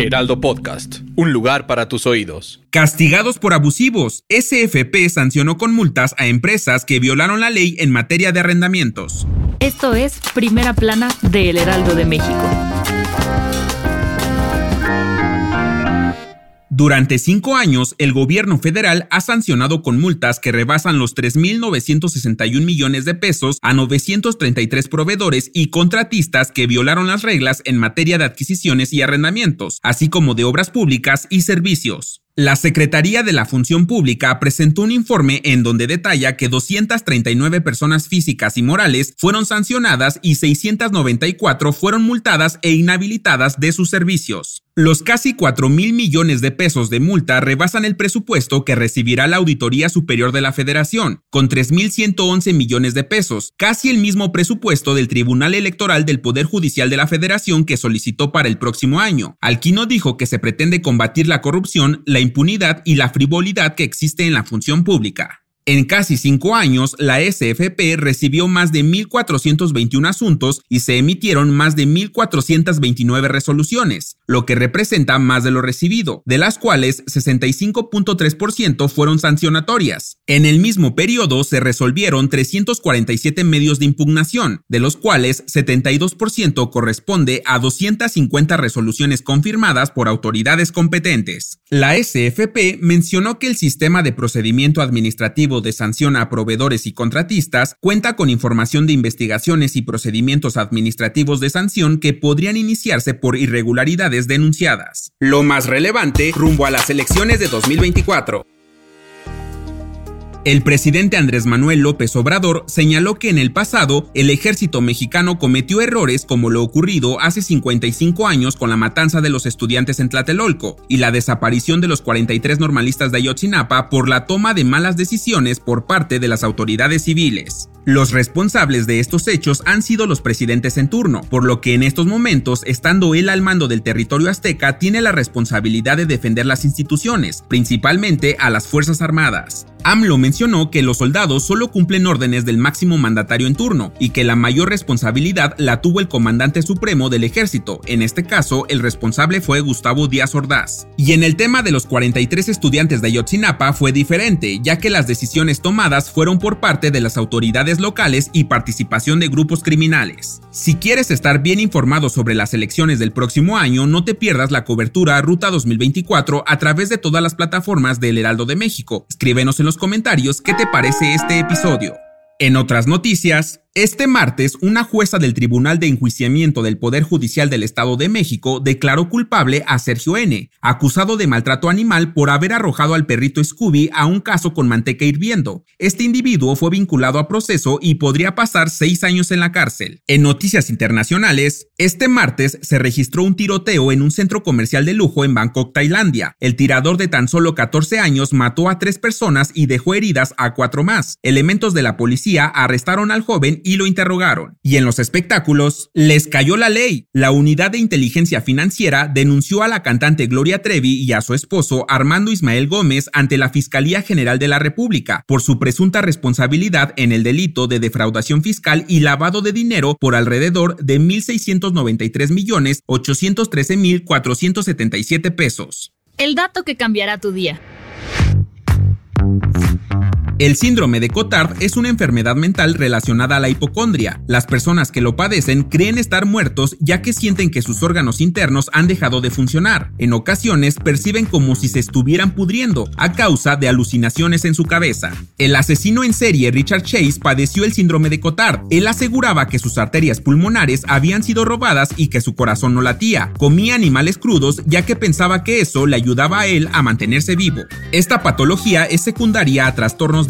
Heraldo Podcast, un lugar para tus oídos. Castigados por abusivos, SFP sancionó con multas a empresas que violaron la ley en materia de arrendamientos. Esto es Primera Plana de El Heraldo de México. Durante cinco años, el gobierno federal ha sancionado con multas que rebasan los 3.961 millones de pesos a 933 proveedores y contratistas que violaron las reglas en materia de adquisiciones y arrendamientos, así como de obras públicas y servicios. La Secretaría de la Función Pública presentó un informe en donde detalla que 239 personas físicas y morales fueron sancionadas y 694 fueron multadas e inhabilitadas de sus servicios. Los casi 4 mil millones de pesos de multa rebasan el presupuesto que recibirá la Auditoría Superior de la Federación, con 3.111 millones de pesos, casi el mismo presupuesto del Tribunal Electoral del Poder Judicial de la Federación que solicitó para el próximo año. Alquino dijo que se pretende combatir la corrupción, la impunidad y la frivolidad que existe en la función pública. En casi cinco años, la SFP recibió más de 1.421 asuntos y se emitieron más de 1.429 resoluciones, lo que representa más de lo recibido, de las cuales 65.3% fueron sancionatorias. En el mismo periodo se resolvieron 347 medios de impugnación, de los cuales 72% corresponde a 250 resoluciones confirmadas por autoridades competentes. La SFP mencionó que el sistema de procedimiento administrativo de sanción a proveedores y contratistas cuenta con información de investigaciones y procedimientos administrativos de sanción que podrían iniciarse por irregularidades denunciadas. Lo más relevante rumbo a las elecciones de 2024. El presidente Andrés Manuel López Obrador señaló que en el pasado el ejército mexicano cometió errores como lo ocurrido hace 55 años con la matanza de los estudiantes en Tlatelolco y la desaparición de los 43 normalistas de Ayotzinapa por la toma de malas decisiones por parte de las autoridades civiles. Los responsables de estos hechos han sido los presidentes en turno, por lo que en estos momentos, estando él al mando del territorio azteca, tiene la responsabilidad de defender las instituciones, principalmente a las Fuerzas Armadas. AMLO mencionó que los soldados solo cumplen órdenes del máximo mandatario en turno y que la mayor responsabilidad la tuvo el comandante supremo del ejército, en este caso el responsable fue Gustavo Díaz Ordaz. Y en el tema de los 43 estudiantes de Ayotzinapa fue diferente, ya que las decisiones tomadas fueron por parte de las autoridades locales y participación de grupos criminales. Si quieres estar bien informado sobre las elecciones del próximo año, no te pierdas la cobertura Ruta 2024 a través de todas las plataformas del Heraldo de México. Escríbenos en los comentarios qué te parece este episodio. En otras noticias, este martes, una jueza del Tribunal de Enjuiciamiento del Poder Judicial del Estado de México declaró culpable a Sergio N., acusado de maltrato animal por haber arrojado al perrito Scooby a un caso con manteca hirviendo. Este individuo fue vinculado a proceso y podría pasar seis años en la cárcel. En noticias internacionales, este martes se registró un tiroteo en un centro comercial de lujo en Bangkok, Tailandia. El tirador de tan solo 14 años mató a tres personas y dejó heridas a cuatro más. Elementos de la policía arrestaron al joven y lo interrogaron. Y en los espectáculos, les cayó la ley. La unidad de inteligencia financiera denunció a la cantante Gloria Trevi y a su esposo Armando Ismael Gómez ante la Fiscalía General de la República por su presunta responsabilidad en el delito de defraudación fiscal y lavado de dinero por alrededor de 1.693 millones 813 mil 477 pesos. El dato que cambiará tu día. El síndrome de Cotard es una enfermedad mental relacionada a la hipocondria. Las personas que lo padecen creen estar muertos ya que sienten que sus órganos internos han dejado de funcionar. En ocasiones perciben como si se estuvieran pudriendo a causa de alucinaciones en su cabeza. El asesino en serie Richard Chase padeció el síndrome de Cotard. Él aseguraba que sus arterias pulmonares habían sido robadas y que su corazón no latía. Comía animales crudos ya que pensaba que eso le ayudaba a él a mantenerse vivo. Esta patología es secundaria a trastornos